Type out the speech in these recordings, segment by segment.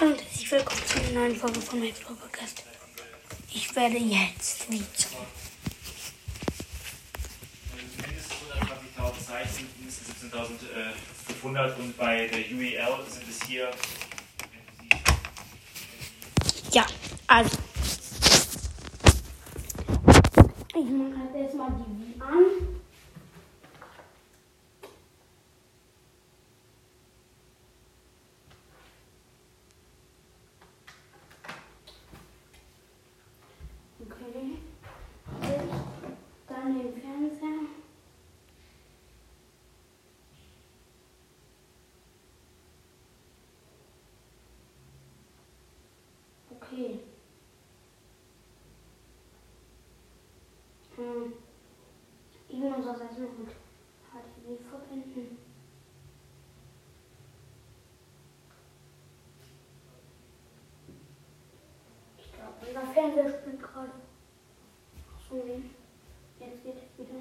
Hallo und herzlich willkommen zu einer neuen Folge von Max Podcast. Ich werde jetzt wieder. mindestens 120.000 Zeichen, mindestens 17.500 und bei der UEL sind es hier. Ja, also. Ich mache jetzt erstmal die Wii an. Okay. Jetzt dann den Fernseher. Okay. Hm. Ich muss das erstmal mit HDMI verbinden. Ich glaube, unser Fernseher spielt gerade. Ach so, nee. Jetzt geht es wieder.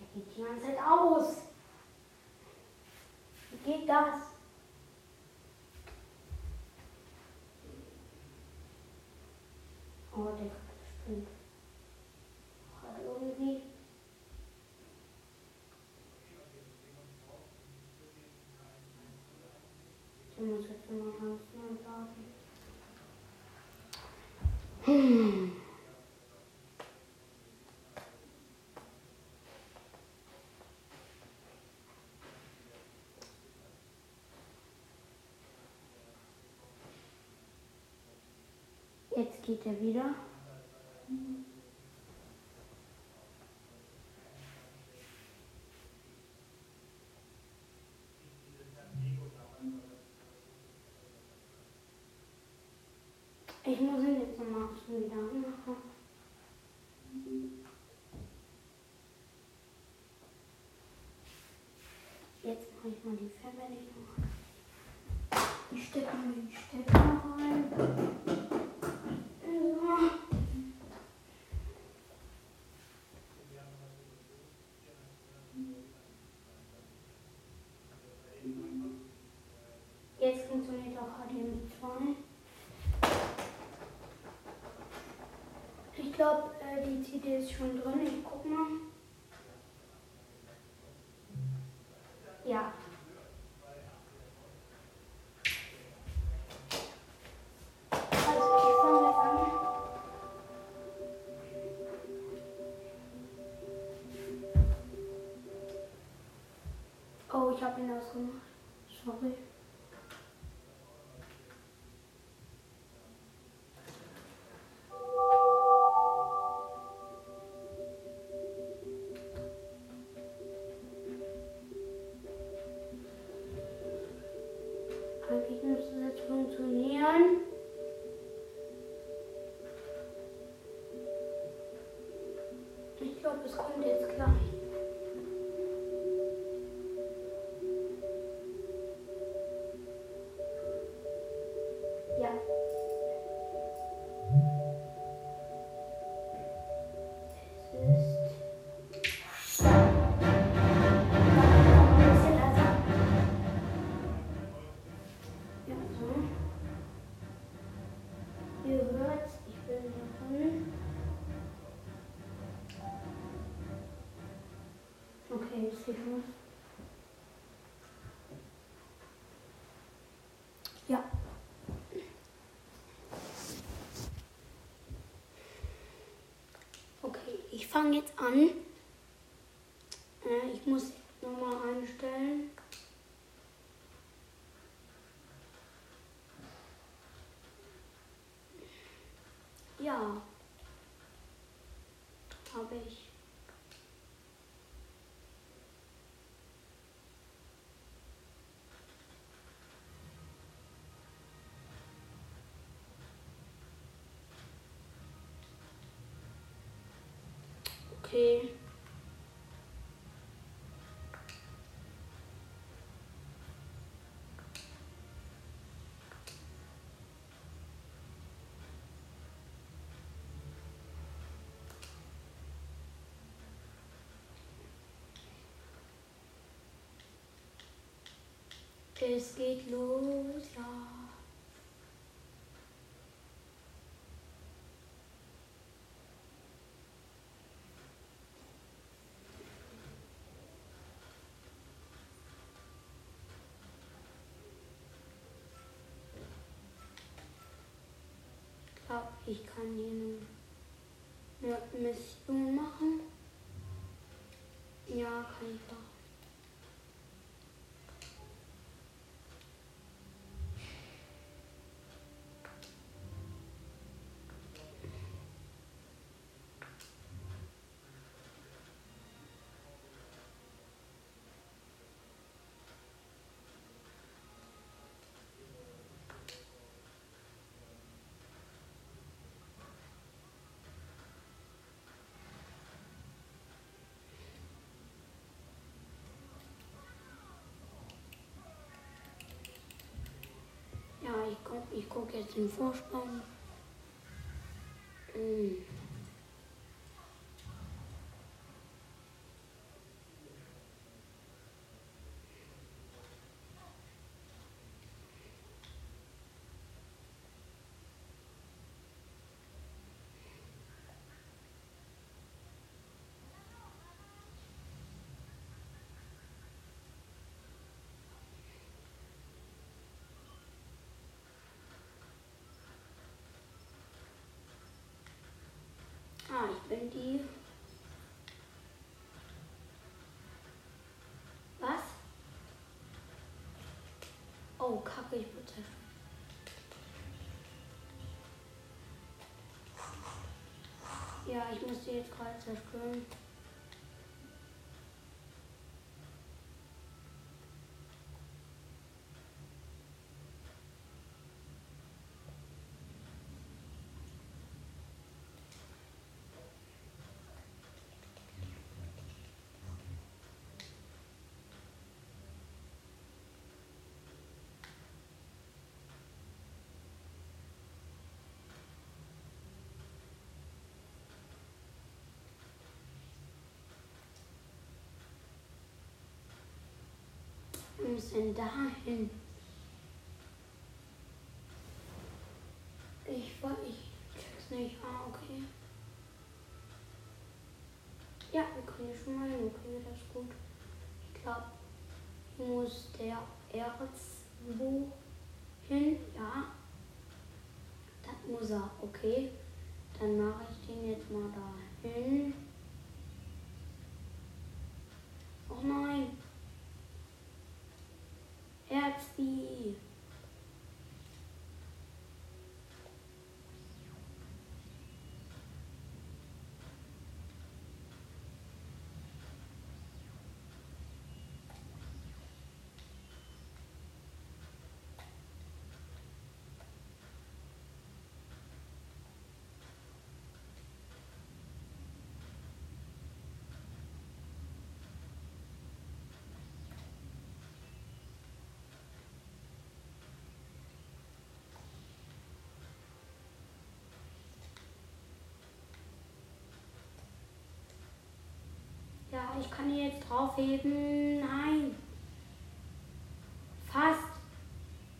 Der geht die ganze Zeit aus. Wie geht das? Oh, der spinnt. Hat irgendwie. Ich muss jetzt mal ganz neu laden. Hm. Jetzt geht er wieder. Ich muss ihn jetzt nochmal wieder anmachen. Jetzt mache ich mal die Fernbedienung. Ich stecke mir den Stecker rein. So. Jetzt funktioniert auch HDMI 2. Ich glaube, äh, die CD ist schon drin. Ich guck mal. Ja. Also. Oh, ich habe ihn ausgemacht. Sorry. Glaube, es kommt jetzt gleich. Ich fange jetzt an. Okay. Es geht los, ja. Ich glaube, ich kann hier nur eine Mission machen. Ja, kann ich doch. Ich guck, ich guck jetzt den Vorspann. Mm. Ah, ich bin die. Was? Oh, kacke, ich bin zerstört. Ja, ich muss die jetzt gerade zerstören. Wir müssen dahin. Ich war, ich check's nicht. Ah, okay. Ja, wir können hier schon mal hin. Okay, das ist gut. Ich glaube, hier muss der Erz wo hin. Ja. Das muss er. Okay. Dann mache ich den jetzt mal dahin. Oh nein. happy ich kann hier jetzt draufheben. Nein. Fast.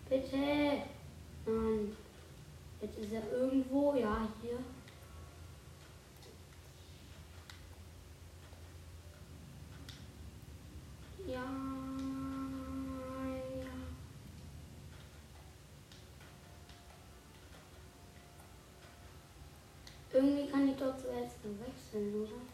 Bitte. Nein. Jetzt ist er irgendwo. Ja, hier. Ja. Ja. Irgendwie kann ich dort zuerst wechseln, oder?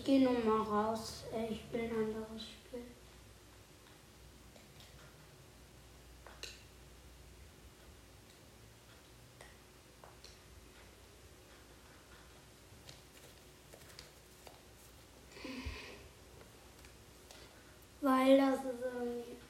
Ich gehe noch mal raus. Äh, Ich will ein anderes Spiel. Weil das ist irgendwie.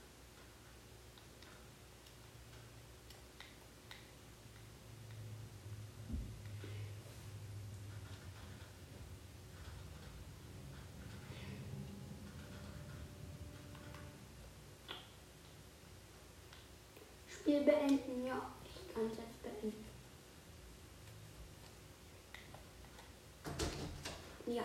Spiel beenden, ja. Ich kann es jetzt beenden. Ja.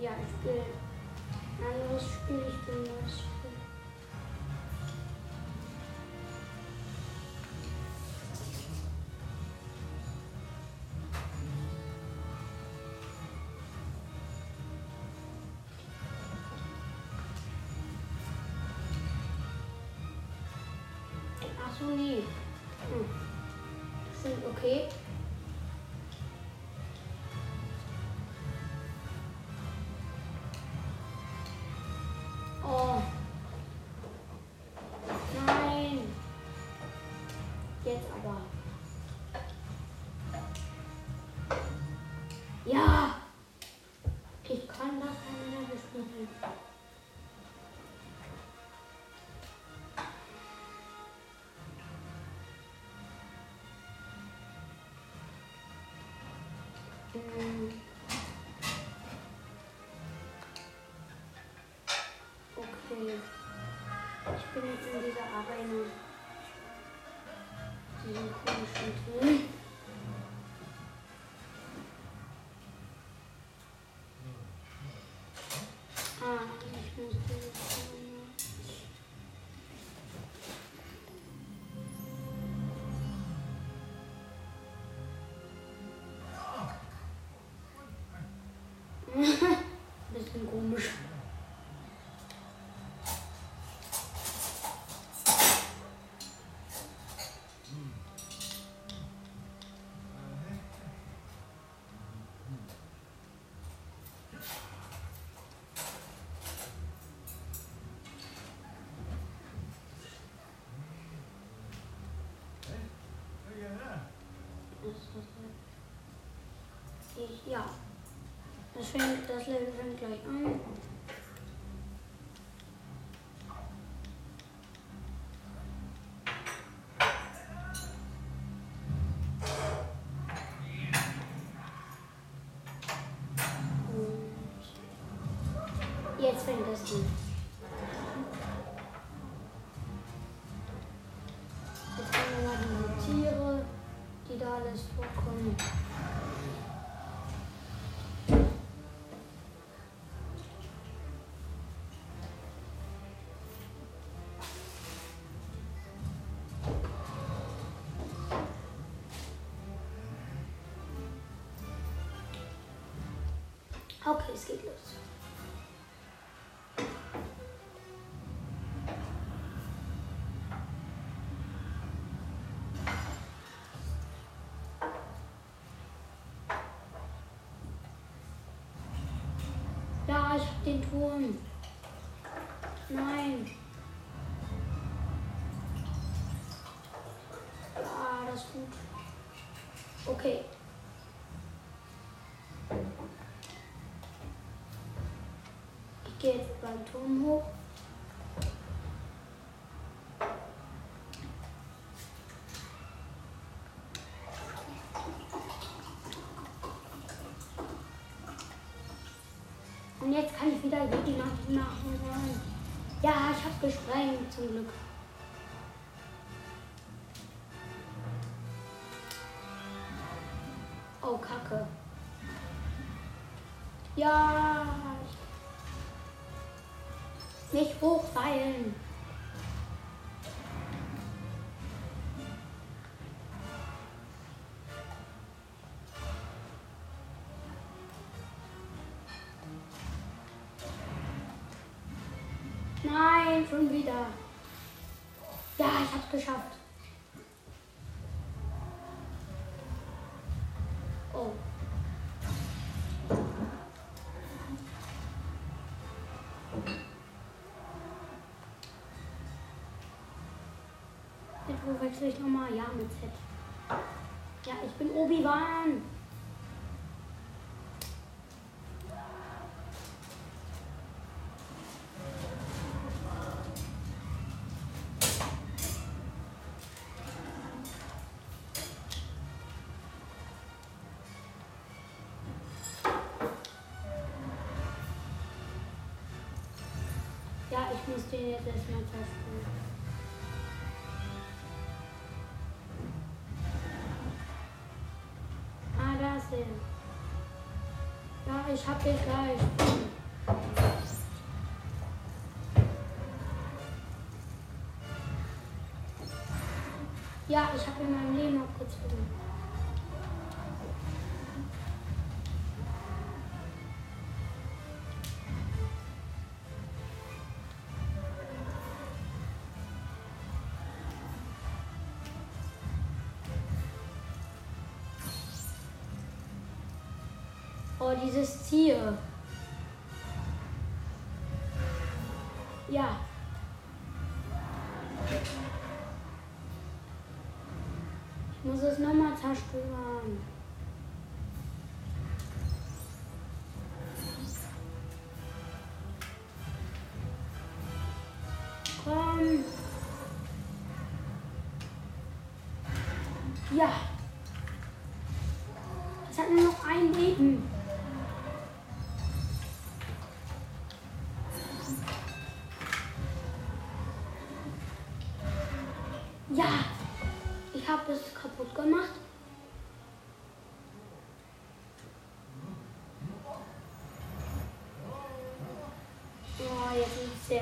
Ja, ich will ein anderes Spiel, ich will ein okay. Okay. Ich bin jetzt in dieser Arena. Diesen komischen Ton. Bisschen komisch. Ich, ja. Das, fängt, das Level fängt gleich an. Jetzt fängt das an. Okay, es geht los. Ja, ich hab den Turm. Gehe jetzt beim Turm hoch. Und jetzt kann ich wieder Jedi machen. Ja, ich habe gesprengt zum Glück. Oh, Kacke. Ja. Yeah. schreib's nicht nochmal? Ja, mit Z. Ja, ich bin Obi-Wan. Ja, ich muss den jetzt erstmal testen. Ich hab den gleich. Ja, ich habe in meinem Leben noch Oh, dieses Tier. Ja. Ich muss es nochmal zerstören. Komm. Ja.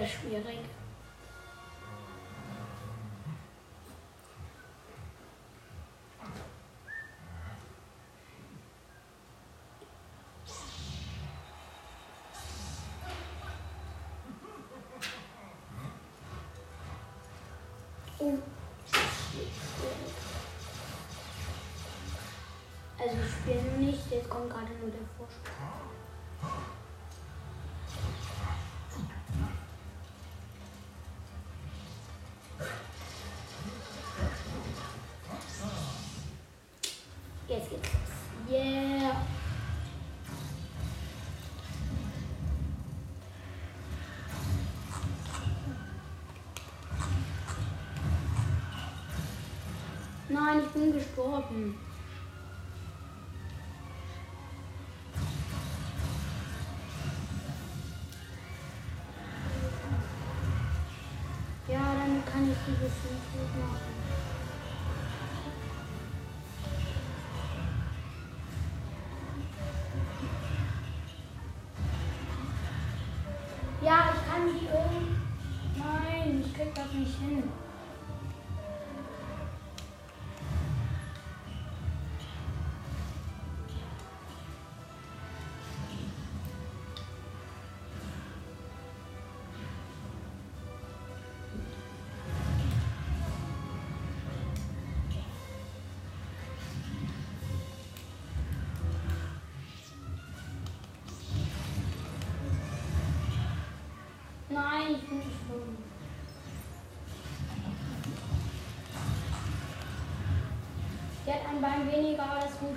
Schwierig. Also ich noch nicht, jetzt kommt gerade nur der Vorsprung. Jetzt geht's los. Yeah! Nein, ich bin gestorben. Ich das nicht hin. Nein, ich bin. Ein Bein weniger, alles gut.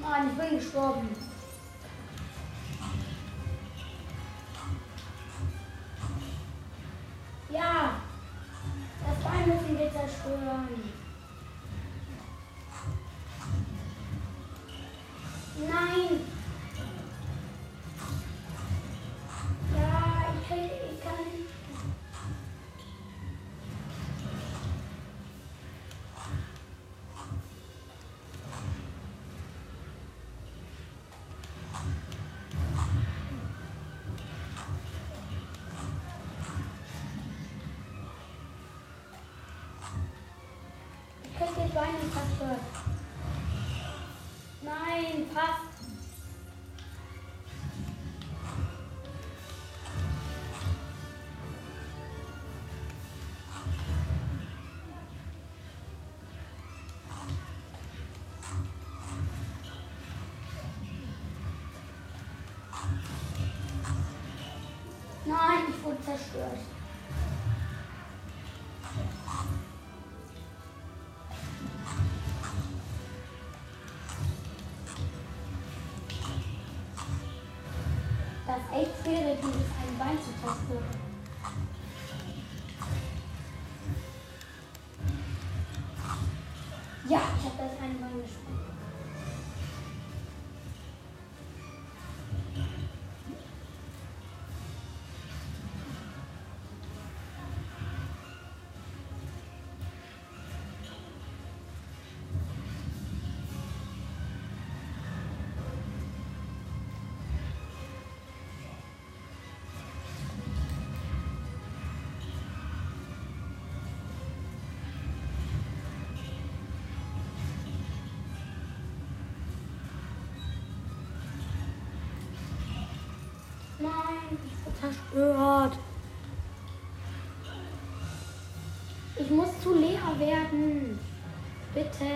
Nein, ich bin gestorben. Nicht zerstört. Nein, fast. Nein, ich wurde zerstört. Zerstört. Ich muss zu Lea werden. Bitte.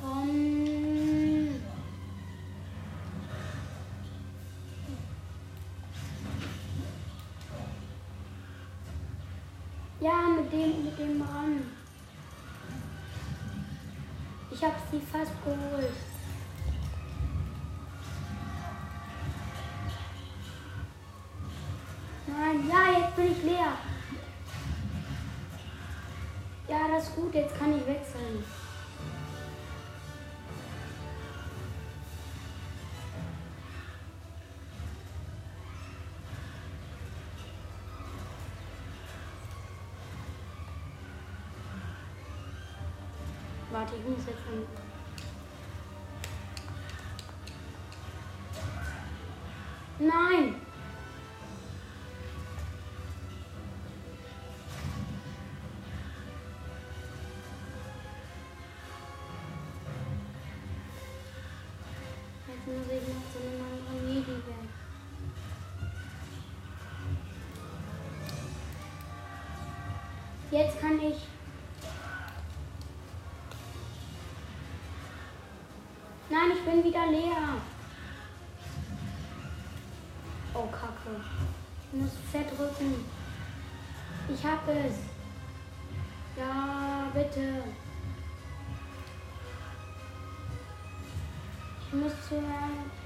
Komm. Ja, mit dem, mit dem Mann. Ich habe sie fast geholt. Warte, ich muss jetzt an. Nein! Leer. Oh, Kacke. Ich muss verdrücken. Ich hab es. Ja, bitte. Ich muss zu einem.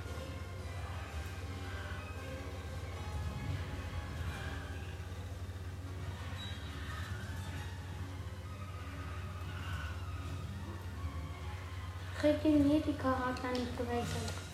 Krieg den Yeti-Charakter nicht gewechselt.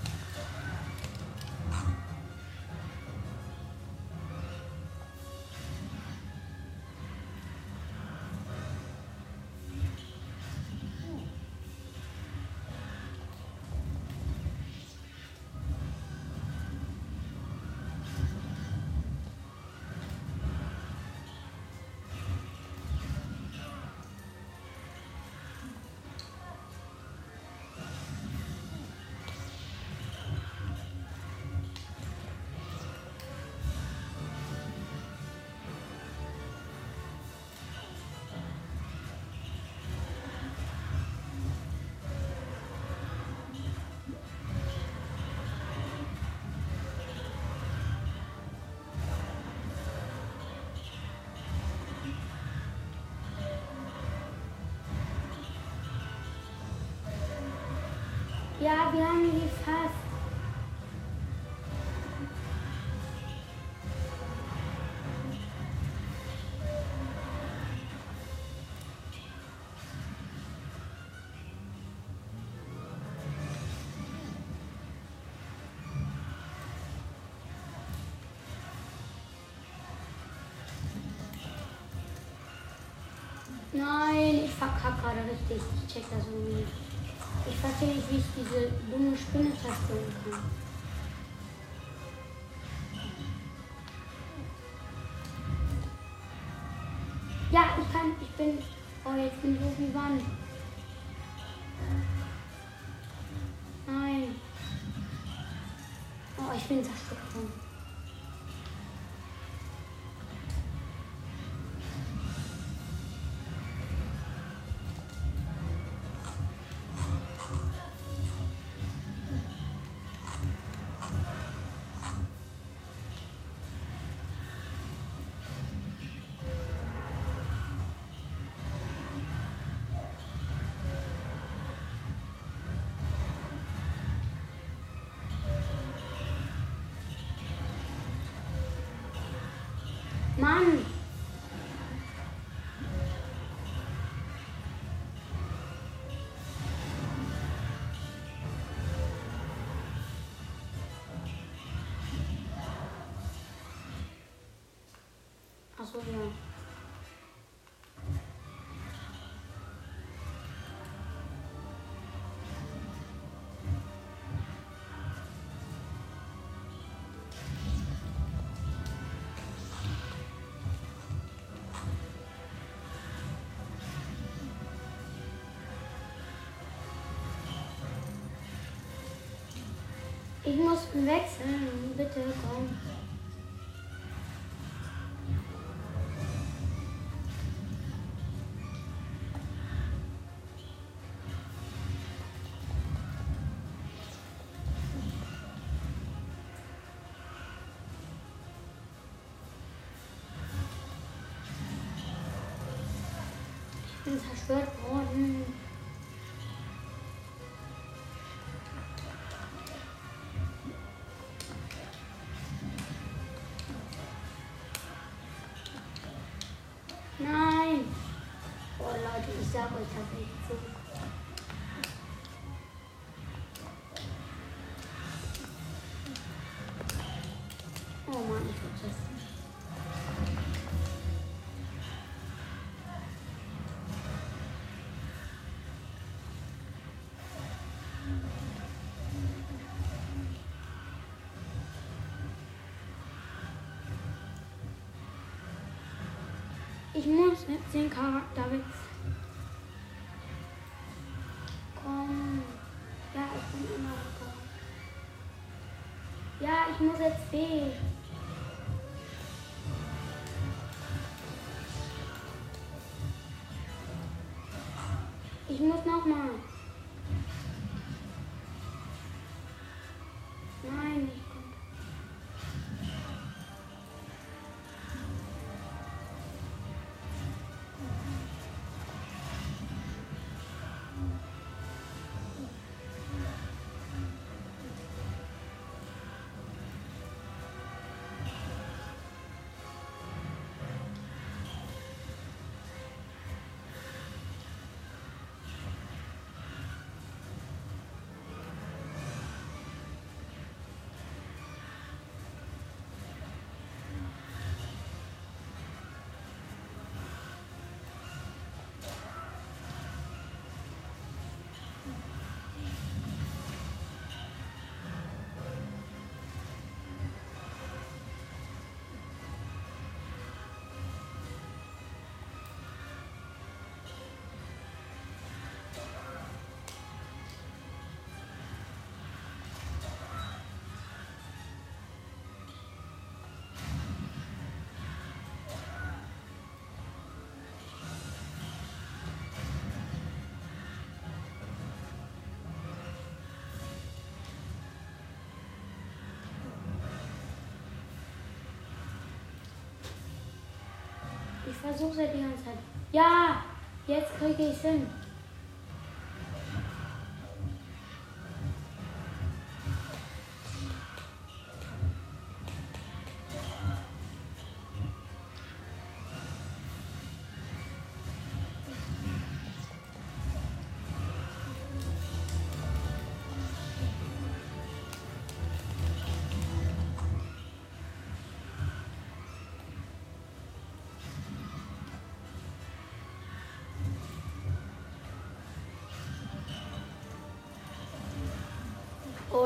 Ja, wir haben ihn fast. Nein, ich verkack gerade richtig. Ich check das irgendwie. Ich verstehe nicht, wie ich diese dumme Spinne zerstören kann. Ja, ich kann, ich bin, oh, jetzt bin ich irgendwie wann. Nein. Achso, ja. Ich muss wechseln, bitte komm. Ich muss jetzt den Charakter wechseln. Komm. Ja, ich bin immer gekommen. Ja, ich muss jetzt B. Ich versuche die ganze Zeit. Ja, jetzt kriege ich hin.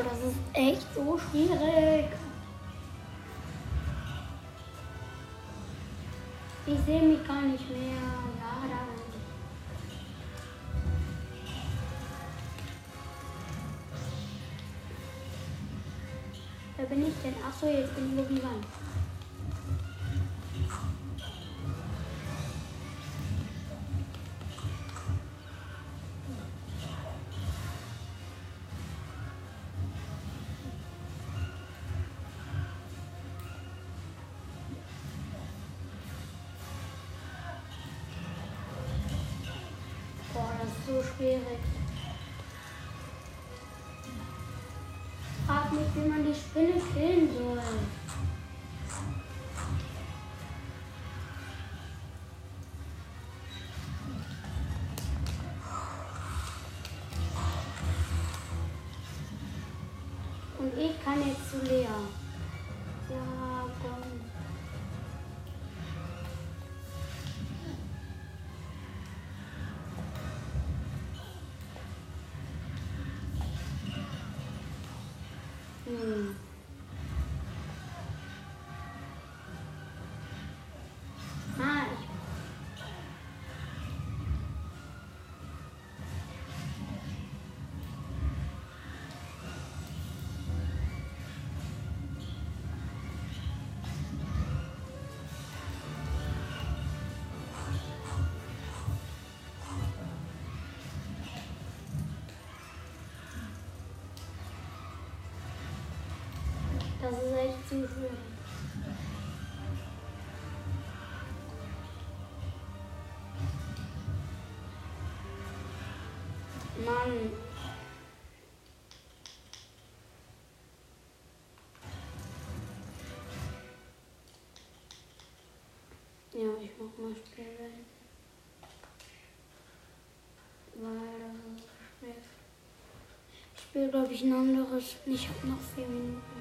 Das ist echt so schwierig. Ich sehe mich gar nicht mehr. Ja, da. Wer bin ich denn? Achso, jetzt bin ich irgendwann. So schwierig. Frag mich, wie man die Spinne killen soll. Das ist echt zu schwierig. Mann. Ja, ich mach mal Spielwelt. Weil das ist schwer. Ich spiele, glaube ich, ein anderes. Ich habe noch vier Minuten.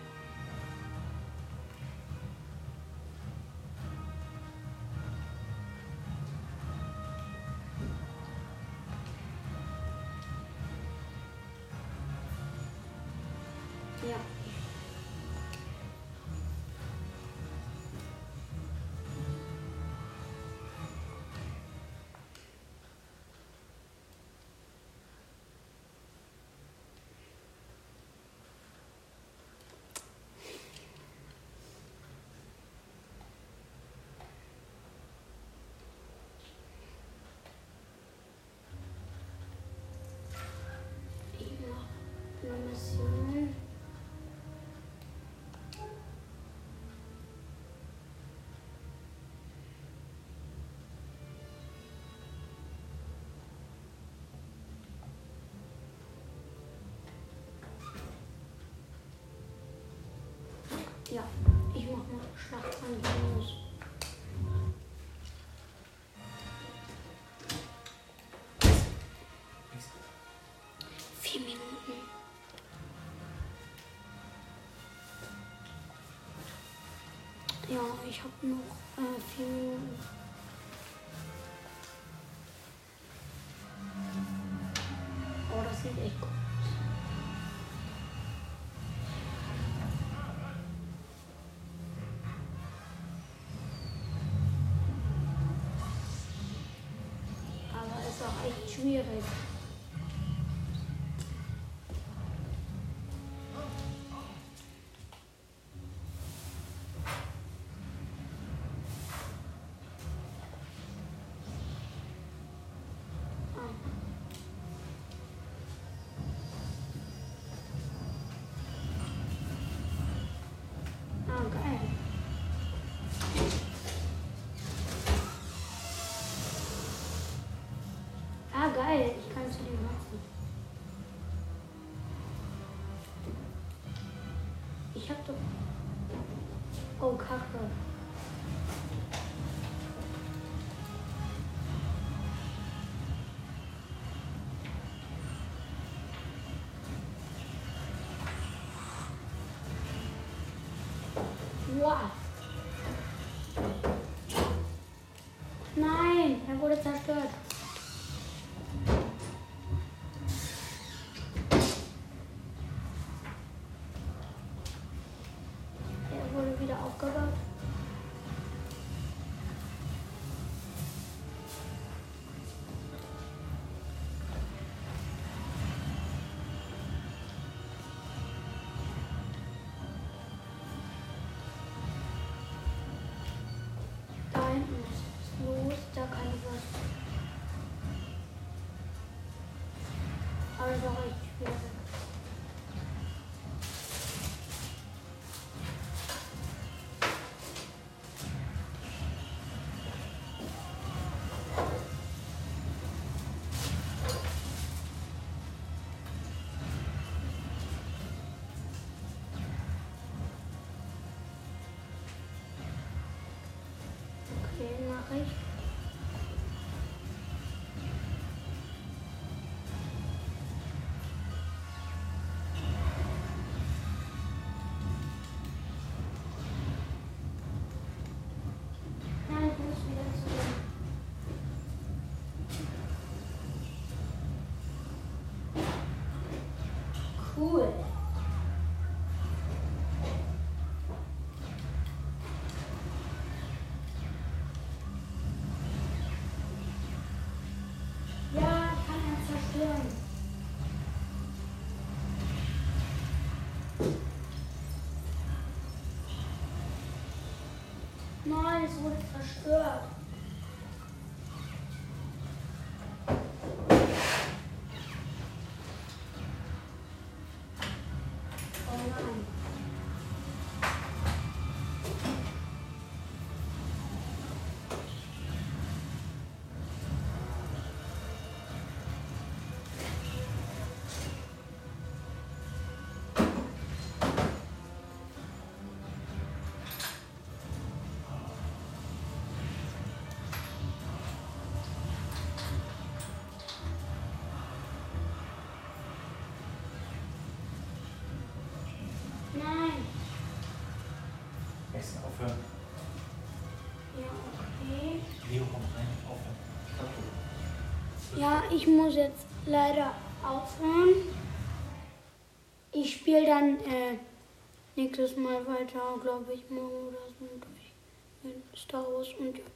Ja, ich mach mal Schlacht an. Vier Minuten. Ja, ich habe noch äh, Minuten. Oh, das sieht echt gut. Aber ist auch echt schwierig. Geil. Ich kann zu dem Thank you. Nein, es wurde zerstört. Ich muss jetzt leider aufhören. Ich spiele dann äh, nächstes Mal weiter, glaube ich, morgen oder so durch mit Star Wars und